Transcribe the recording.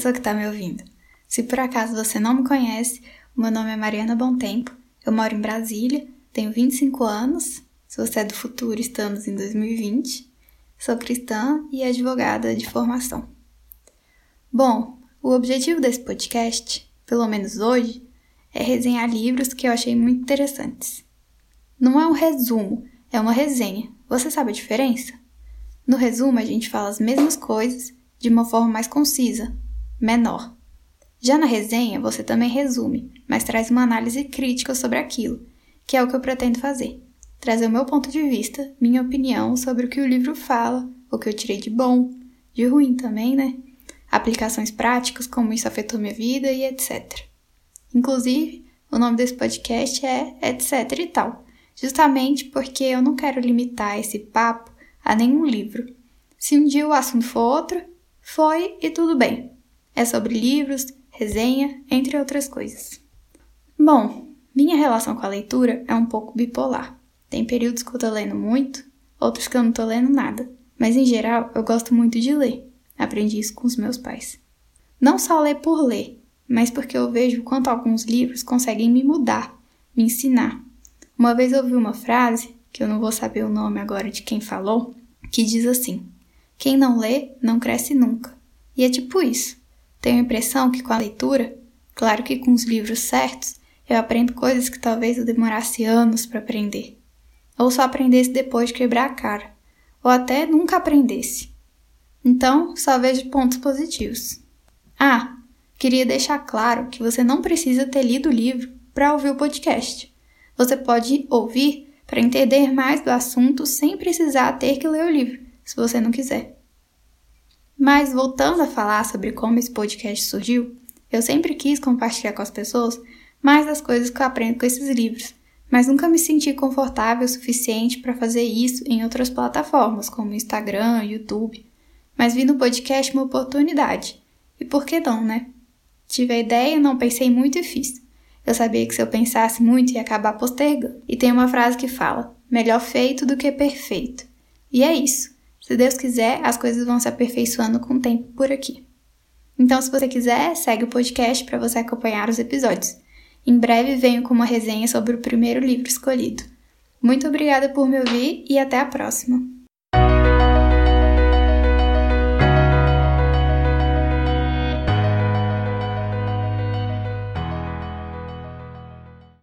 pessoa que está me ouvindo. Se por acaso você não me conhece, meu nome é Mariana Tempo, eu moro em Brasília, tenho 25 anos, se você é do futuro, estamos em 2020, sou cristã e advogada de formação. Bom, o objetivo desse podcast, pelo menos hoje, é resenhar livros que eu achei muito interessantes. Não é um resumo, é uma resenha. Você sabe a diferença? No resumo, a gente fala as mesmas coisas de uma forma mais concisa, menor. Já na resenha, você também resume, mas traz uma análise crítica sobre aquilo, que é o que eu pretendo fazer. Trazer o meu ponto de vista, minha opinião sobre o que o livro fala, o que eu tirei de bom, de ruim também, né? Aplicações práticas, como isso afetou minha vida e etc. Inclusive, o nome desse podcast é Etc e tal, justamente porque eu não quero limitar esse papo a nenhum livro. Se um dia o assunto for outro, foi e tudo bem. É sobre livros, resenha, entre outras coisas. Bom, minha relação com a leitura é um pouco bipolar. Tem períodos que eu tô lendo muito, outros que eu não tô lendo nada. Mas em geral, eu gosto muito de ler. Aprendi isso com os meus pais. Não só ler por ler, mas porque eu vejo quanto alguns livros conseguem me mudar, me ensinar. Uma vez eu ouvi uma frase, que eu não vou saber o nome agora de quem falou, que diz assim: quem não lê, não cresce nunca. E é tipo isso. Tenho a impressão que com a leitura, claro que com os livros certos, eu aprendo coisas que talvez eu demorasse anos para aprender. Ou só aprendesse depois de quebrar a cara. Ou até nunca aprendesse. Então, só vejo pontos positivos. Ah, queria deixar claro que você não precisa ter lido o livro para ouvir o podcast. Você pode ouvir para entender mais do assunto sem precisar ter que ler o livro se você não quiser. Mas voltando a falar sobre como esse podcast surgiu, eu sempre quis compartilhar com as pessoas mais das coisas que eu aprendo com esses livros, mas nunca me senti confortável o suficiente para fazer isso em outras plataformas, como Instagram, YouTube. Mas vi no podcast uma oportunidade. E por que não, né? Tive a ideia, não pensei muito e fiz. Eu sabia que se eu pensasse muito ia acabar postergando. E tem uma frase que fala: melhor feito do que perfeito. E é isso. Se Deus quiser, as coisas vão se aperfeiçoando com o tempo por aqui. Então, se você quiser, segue o podcast para você acompanhar os episódios. Em breve venho com uma resenha sobre o primeiro livro escolhido. Muito obrigada por me ouvir e até a próxima!